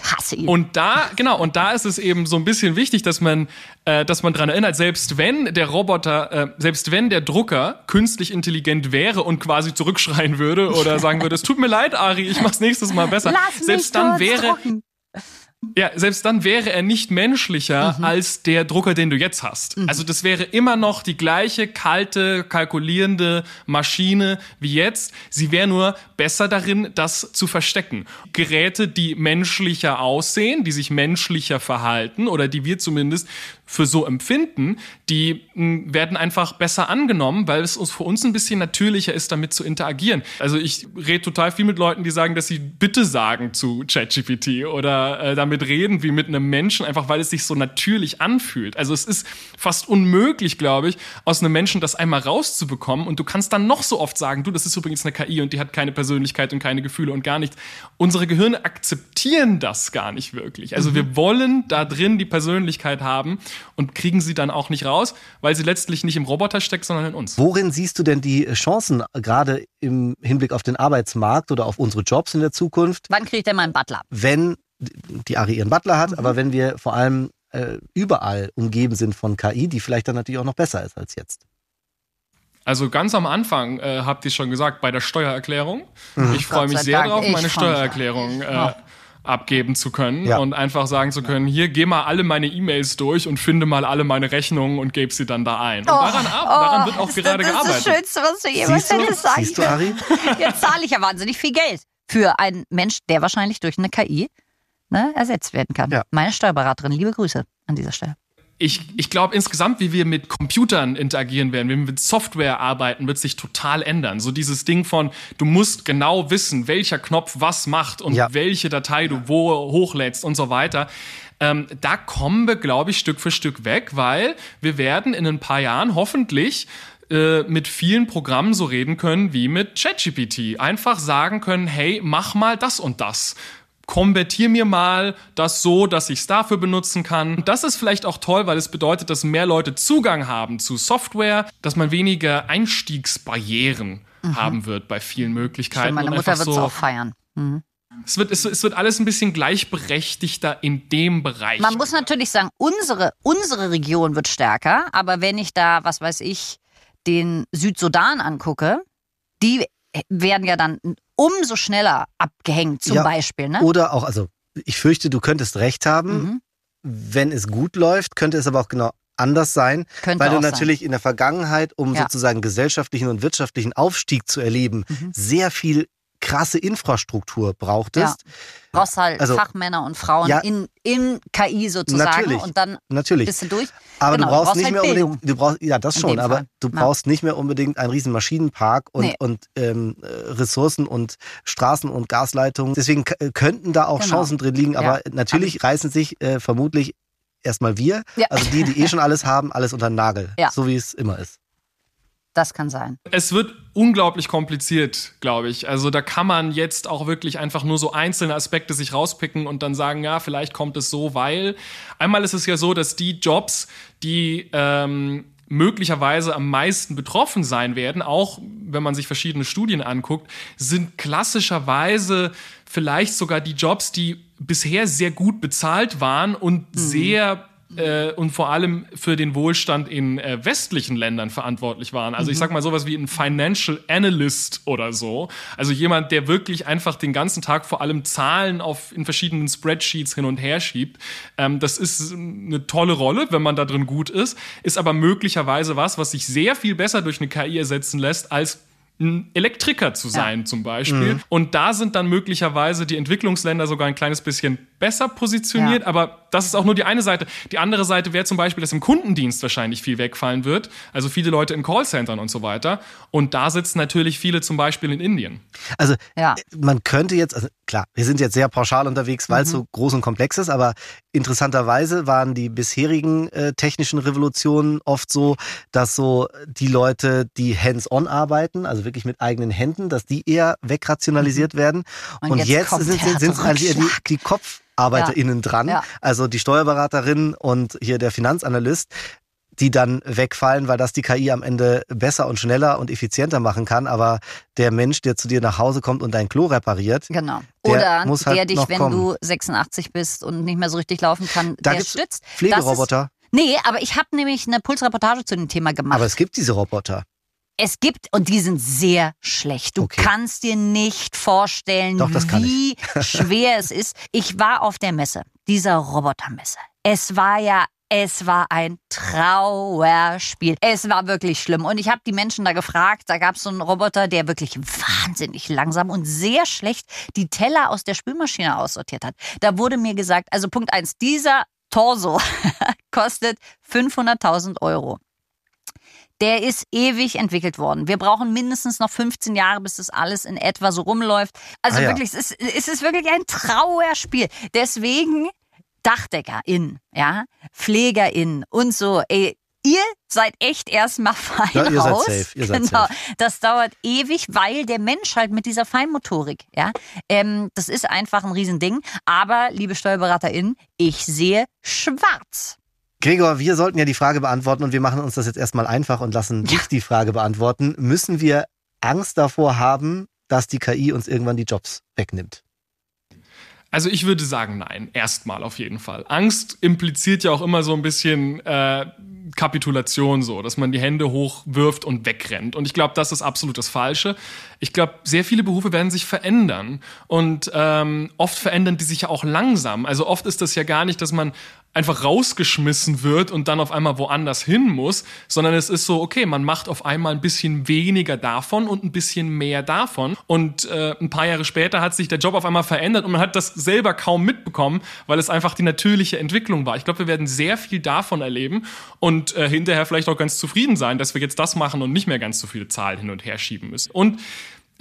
Hasse ihn. Und da, genau, und da ist es eben so ein bisschen wichtig, dass man, äh, dass man dran erinnert, selbst wenn der Roboter, äh, selbst wenn der Drucker künstlich intelligent wäre und quasi zurückschreien würde oder sagen würde, es tut mir leid, Ari, ich mach's nächstes Mal besser. Lass selbst dann wäre, trocken. Ja, selbst dann wäre er nicht menschlicher mhm. als der Drucker, den du jetzt hast. Mhm. Also das wäre immer noch die gleiche kalte, kalkulierende Maschine wie jetzt. Sie wäre nur besser darin, das zu verstecken. Geräte, die menschlicher aussehen, die sich menschlicher verhalten oder die wir zumindest für so empfinden, die hm, werden einfach besser angenommen, weil es für uns ein bisschen natürlicher ist, damit zu interagieren. Also ich rede total viel mit Leuten, die sagen, dass sie Bitte sagen zu ChatGPT oder äh, damit reden wie mit einem Menschen, einfach weil es sich so natürlich anfühlt. Also es ist fast unmöglich, glaube ich, aus einem Menschen das einmal rauszubekommen und du kannst dann noch so oft sagen, du, das ist übrigens eine KI und die hat keine Persönlichkeit und keine Gefühle und gar nichts. Unsere Gehirne akzeptieren das gar nicht wirklich. Also mhm. wir wollen da drin die Persönlichkeit haben und kriegen sie dann auch nicht raus, weil sie letztlich nicht im Roboter steckt, sondern in uns. Worin siehst du denn die Chancen gerade im Hinblick auf den Arbeitsmarkt oder auf unsere Jobs in der Zukunft? Wann kriegt denn mal einen Butler? Wenn die Ari ihren Butler hat, mhm. aber wenn wir vor allem äh, überall umgeben sind von KI, die vielleicht dann natürlich auch noch besser ist als jetzt. Also ganz am Anfang äh, habt ihr schon gesagt, bei der Steuererklärung. Mhm. Ich freue mich sehr Dank. drauf, meine Steuererklärung äh, abgeben zu können ja. und einfach sagen zu können, hier geh mal alle meine E-Mails durch und finde mal alle meine Rechnungen und gebe sie dann da ein. Und oh, daran, ab, oh, daran wird auch das, gerade gearbeitet. Das ist das Schönste, was du jemals hättest sagen Siehst du, Ari? Jetzt zahle ich ja wahnsinnig viel Geld für einen Mensch, der wahrscheinlich durch eine KI ne, ersetzt werden kann. Ja. Meine Steuerberaterin, liebe Grüße an dieser Stelle. ich, ich glaube insgesamt, wie wir mit Computern interagieren werden, wie wir mit Software arbeiten, wird sich total ändern. So dieses Ding von, du musst genau wissen, welcher Knopf was macht und Ja. welche Datei du wo hochlädst und so weiter. Ähm, da kommen wir, glaube ich, Stück für Stück weg, weil wir werden in ein paar Jahren hoffentlich äh, mit vielen Programmen so reden können wie mit ChatGPT. Einfach sagen können, hey, mach mal das und das konvertier mir mal das so, dass ich es dafür benutzen kann. Und das ist vielleicht auch toll, weil es bedeutet, dass mehr Leute Zugang haben zu Software, dass man weniger Einstiegsbarrieren haben wird bei vielen Möglichkeiten. Stimmt, meine und Mutter wird es so, auch feiern. Mhm. es wird, es, es wird alles ein bisschen gleichberechtigter in dem Bereich. Man muss natürlich sagen, unsere, unsere Region wird stärker, aber wenn ich da, was weiß ich, den Südsudan angucke, die werden ja dann umso schneller abgehängt, zum Ja. Beispiel. Ne? Oder auch, also ich fürchte, du könntest recht haben. Mhm. Wenn es gut läuft, könnte es aber auch genau anders sein, Könnte weil du auch sein. natürlich in der Vergangenheit, um Ja. sozusagen gesellschaftlichen und wirtschaftlichen Aufstieg zu erleben, Mhm. sehr viel krasse Infrastruktur brauchtest. brauchst halt Also- Fachmänner und Frauen Ja. in, in KI sozusagen Natürlich. und dann Natürlich. bist du durch. Aber Genau, du brauchst, brauchst nicht halt mehr Bildung. unbedingt, du brauchst, ja, das In schon, aber Fall. du Ja. brauchst nicht mehr unbedingt einen riesen Maschinenpark und, Nee. und ähm, äh, Ressourcen und Straßen und Gasleitungen. Deswegen k- könnten da auch Genau. Chancen drin liegen, aber Ja. natürlich reißen sich äh, vermutlich erstmal wir, Ja. also die, die eh schon alles haben, alles unter den Nagel. Ja. So wie es immer ist. Das kann sein. Es wird unglaublich kompliziert, glaube ich. Also da kann man jetzt auch wirklich einfach nur so einzelne Aspekte sich rauspicken und dann sagen, ja, vielleicht kommt es so, weil einmal ist es ja so, dass die Jobs, die ähm, möglicherweise am meisten betroffen sein werden, auch wenn man sich verschiedene Studien anguckt, sind klassischerweise vielleicht sogar die Jobs, die bisher sehr gut bezahlt waren und sehr äh, und vor allem für den Wohlstand in äh, westlichen Ländern verantwortlich waren. Also ich sag mal sowas wie ein Financial Analyst oder so. Also jemand, der wirklich einfach den ganzen Tag vor allem Zahlen auf in verschiedenen Spreadsheets hin und her schiebt. Ähm, das ist eine tolle Rolle, wenn man da drin gut ist, ist aber möglicherweise was, was sich sehr viel besser durch eine KI ersetzen lässt als ein Elektriker zu sein zum Beispiel. Und da sind dann möglicherweise die Entwicklungsländer sogar ein kleines bisschen besser positioniert. Ja. Aber das ist auch nur die eine Seite. Die andere Seite wäre zum Beispiel, dass im Kundendienst wahrscheinlich viel wegfallen wird. Also viele Leute in Callcentern und so weiter. Und da sitzen natürlich viele zum Beispiel in Indien. Also Ja. man könnte jetzt, also klar, wir sind jetzt sehr pauschal unterwegs, weil es Mhm. so groß und komplex ist, aber interessanterweise waren die bisherigen äh, technischen Revolutionen oft so, dass so die Leute, die hands-on arbeiten, also wirklich mit eigenen Händen, dass die eher wegrationalisiert werden. Und Und, jetzt jetzt, sind, sind, sind eigentlich eher die, die KopfarbeiterInnen dran, Ja. also die Steuerberaterin und hier der Finanzanalyst, die dann wegfallen, weil das die KI am Ende besser und schneller und effizienter machen kann. Aber der Mensch, der zu dir nach Hause kommt und dein Klo repariert, Genau. Der Oder muss halt der dich, wenn kommen. du 86 bist und nicht mehr so richtig laufen kann, da der stützt. Pflegeroboter. Ist, nee, aber ich habe nämlich eine Pulsreportage zu dem Thema gemacht. Aber es gibt diese Roboter. Es gibt, und die sind sehr schlecht. Du Okay. kannst dir nicht vorstellen, Doch, wie schwer es ist. Ich war auf der Messe, dieser Robotermesse. Es war ja, es war ein Trauerspiel. Es war wirklich schlimm. Und ich habe die Menschen da gefragt, da gab es so einen Roboter, der wirklich wahnsinnig langsam und sehr schlecht die Teller aus der Spülmaschine aussortiert hat. Da wurde mir gesagt, also Punkt eins, dieser Torso kostet 500.000 Euro. Der ist ewig entwickelt worden. Wir brauchen mindestens noch 15 Jahre, bis das alles in etwa so rumläuft. Also Ah ja. wirklich, es ist, es ist wirklich ein Trauerspiel. Deswegen DachdeckerInnen, ja, PflegerInnen und so, ey, ihr seid echt erstmal fein Ja, ihr seid raus. safe, ihr seid genau. safe. Das dauert ewig, weil der Mensch halt mit dieser Feinmotorik, ja, ähm, das ist einfach ein Riesending. Aber, liebe SteuerberaterInnen, ich sehe schwarz. Gregor, wir sollten ja die Frage beantworten und wir machen uns das jetzt erstmal einfach und lassen dich die Frage beantworten. Müssen wir Angst davor haben, dass die KI uns irgendwann die Jobs wegnimmt? Also ich würde sagen, nein, erstmal auf jeden Fall. Angst impliziert ja auch immer so ein bisschen, äh, Kapitulation so, dass man die Hände hochwirft und wegrennt. Und ich glaube, das ist absolut das Falsche. Ich glaube, sehr viele Berufe werden sich verändern. Und ähm, oft verändern die sich ja auch langsam. Also oft ist das ja gar nicht, dass man einfach rausgeschmissen wird und dann auf einmal woanders hin muss, sondern es ist so, okay, man macht auf einmal ein bisschen weniger davon und ein bisschen mehr davon. Und äh, ein paar Jahre später hat sich der Job auf einmal verändert und man hat das selber kaum mitbekommen, weil es einfach die natürliche Entwicklung war. Ich glaube, wir werden sehr viel davon erleben und äh, hinterher vielleicht auch ganz zufrieden sein, dass wir jetzt das machen und nicht mehr ganz so viele Zahlen hin und her schieben müssen. Und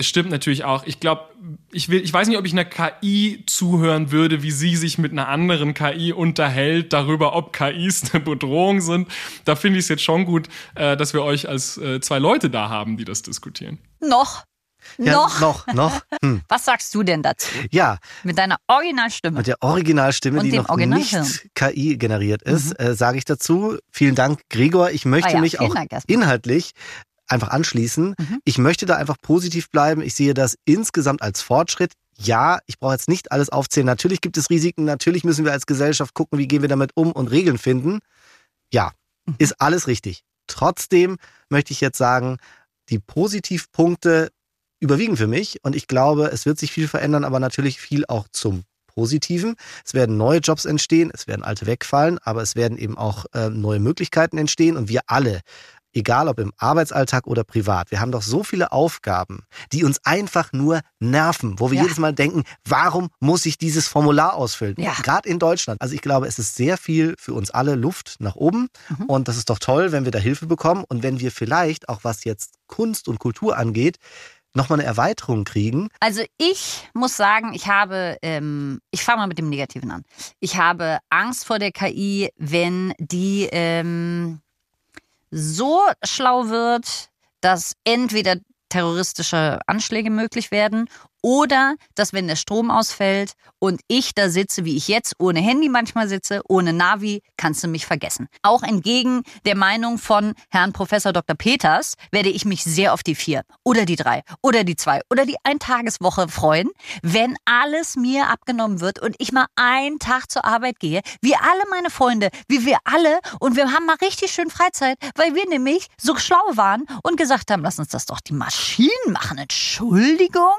es stimmt natürlich auch. Ich glaube, ich will, ich weiß nicht, ob ich einer KI zuhören würde, wie sie sich mit einer anderen KI unterhält, darüber, ob KIs eine Bedrohung sind. Da finde ich es jetzt schon gut, äh, dass wir euch als äh, zwei Leute da haben, die das diskutieren. Noch. Ja, noch. noch, noch. Hm. Was sagst du denn dazu? Ja, Mit deiner Originalstimme. mit der Originalstimme, Und die noch nicht KI generiert ist, äh, sage ich dazu. Vielen Dank, Gregor. Ich möchte Ah ja, mich auch Dank inhaltlich einfach anschließen. Mhm. Ich möchte da einfach positiv bleiben. Ich sehe das insgesamt als Fortschritt. Ja, ich brauche jetzt nicht alles aufzählen. Natürlich gibt es Risiken. Natürlich müssen wir als Gesellschaft gucken, wie gehen wir damit um und Regeln finden. Ja, Mhm. ist alles richtig. Trotzdem möchte ich jetzt sagen, die Positivpunkte überwiegen für mich und ich glaube, es wird sich viel verändern, aber natürlich viel auch zum Positiven. Es werden neue Jobs entstehen, es werden alte wegfallen, aber es werden eben auch äh, neue Möglichkeiten entstehen und wir alle, egal ob im Arbeitsalltag oder privat, wir haben doch so viele Aufgaben, die uns einfach nur nerven, wo wir Ja. jedes Mal denken, warum muss ich dieses Formular ausfüllen? Ja. Gerade in Deutschland. Also ich glaube, es ist sehr viel für uns alle Luft nach oben Mhm. und das ist doch toll, wenn wir da Hilfe bekommen und wenn wir vielleicht auch was jetzt Kunst und Kultur angeht, nochmal eine Erweiterung kriegen. Also ich muss sagen, ich habe, ähm, ich fange mal mit dem Negativen an. Ich habe Angst vor der KI, wenn die ähm, so schlau wird, dass entweder terroristische Anschläge möglich werden oder dass wenn der Strom ausfällt und ich da sitze, wie ich jetzt, ohne Handy manchmal sitze, ohne Navi, kannst du mich vergessen. Auch entgegen der Meinung von Herrn Professor Dr. Peters werde ich mich sehr auf die vier oder die drei oder die zwei oder die Eintageswoche freuen, wenn alles mir abgenommen wird und ich mal einen Tag zur Arbeit gehe, wie alle meine Freunde, wie wir alle und wir haben mal richtig schön Freizeit, weil wir nämlich so schlau waren und gesagt haben, lass uns das doch die Maschinen machen. Entschuldigung?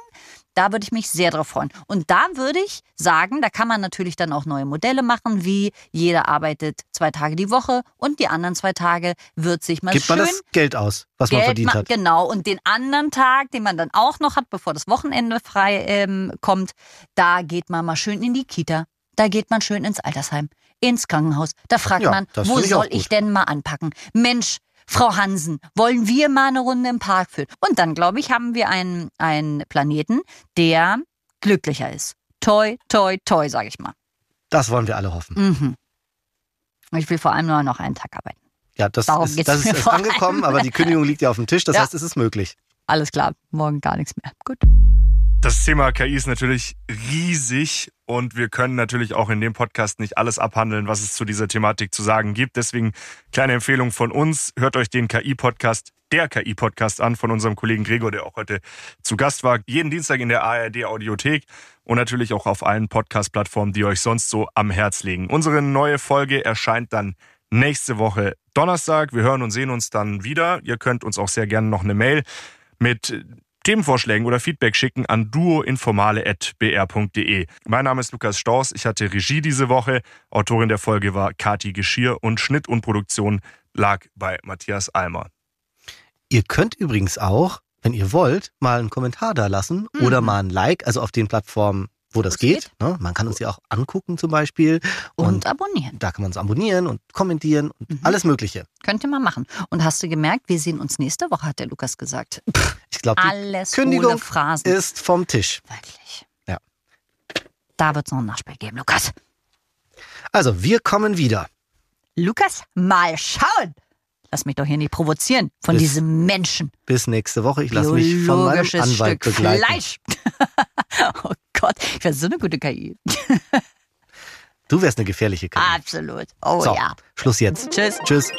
Da würde ich mich sehr drauf freuen. Und da würde ich sagen, da kann man natürlich dann auch neue Modelle machen, wie jeder arbeitet zwei Tage die Woche und die anderen zwei Tage wird sich mal Gibt schön man das Geld aus, was man Geld verdient ma- hat. Genau, und den anderen Tag, den man dann auch noch hat, bevor das Wochenende frei ähm, kommt, da geht man mal schön in die Kita. Da geht man schön ins Altersheim, ins Krankenhaus. Da fragt Ja, man, wo ich soll ich denn mal anpacken? Mensch, Frau Hansen, wollen wir mal eine Runde im Park führen? Und dann, glaube ich, haben wir einen, einen Planeten, der glücklicher ist. Toi, toi, toi, sage ich mal. Das wollen wir alle hoffen. Mhm. Ich will vor allem nur noch einen Tag arbeiten. Ja, das Darum ist, das ist angekommen, aber die Kündigung liegt ja auf dem Tisch. Das Ja. heißt, es ist möglich. Alles klar, morgen gar nichts mehr. Gut. Das Thema KI ist natürlich riesig und wir können natürlich auch in dem Podcast nicht alles abhandeln, was es zu dieser Thematik zu sagen gibt. Deswegen kleine Empfehlung von uns. Hört euch den KI-Podcast, der KI-Podcast an von unserem Kollegen Gregor, der auch heute zu Gast war. Jeden Dienstag in der ARD-Audiothek und natürlich auch auf allen Podcast-Plattformen, die euch sonst so am Herz legen. Unsere neue Folge erscheint dann nächste Woche Donnerstag. Wir hören und sehen uns dann wieder. Ihr könnt uns auch sehr gerne noch eine Mail mit Themenvorschlägen oder Feedback schicken an duoinformale.br.de. Mein Name ist Lukas Staus. Ich hatte Regie diese Woche. Autorin der Folge war Kati Geschirr und Schnitt und Produktion lag bei Matthias Almer. Ihr könnt übrigens auch, wenn ihr wollt, mal einen Kommentar da lassen oder mal ein Like, also auf den Plattformen, wo das geht. geht. Ne? Man kann uns ja auch angucken zum Beispiel. Und, Und, abonnieren. da kann man uns abonnieren und kommentieren und Mhm. alles Mögliche. Könnt ihr mal machen. Und hast du gemerkt, wir sehen uns nächste Woche, hat der Lukas gesagt. Ich glaube, Alles Kündigung ohne Phrasen. ist vom Tisch. Wirklich. Ja. Da wird es noch ein Nachspiel geben, Lukas. Also, wir kommen wieder. Lukas, mal schauen. Lass mich doch hier nicht provozieren von Bis- diesem Menschen. Bis nächste Woche. Ich lasse mich von meinem Anwalt Stück begleiten. Fleisch. oh Gott, ich wäre so eine gute KI. Du wärst eine gefährliche KI. Absolut. Oh so, ja. Schluss jetzt. Tschüss. Tschüss.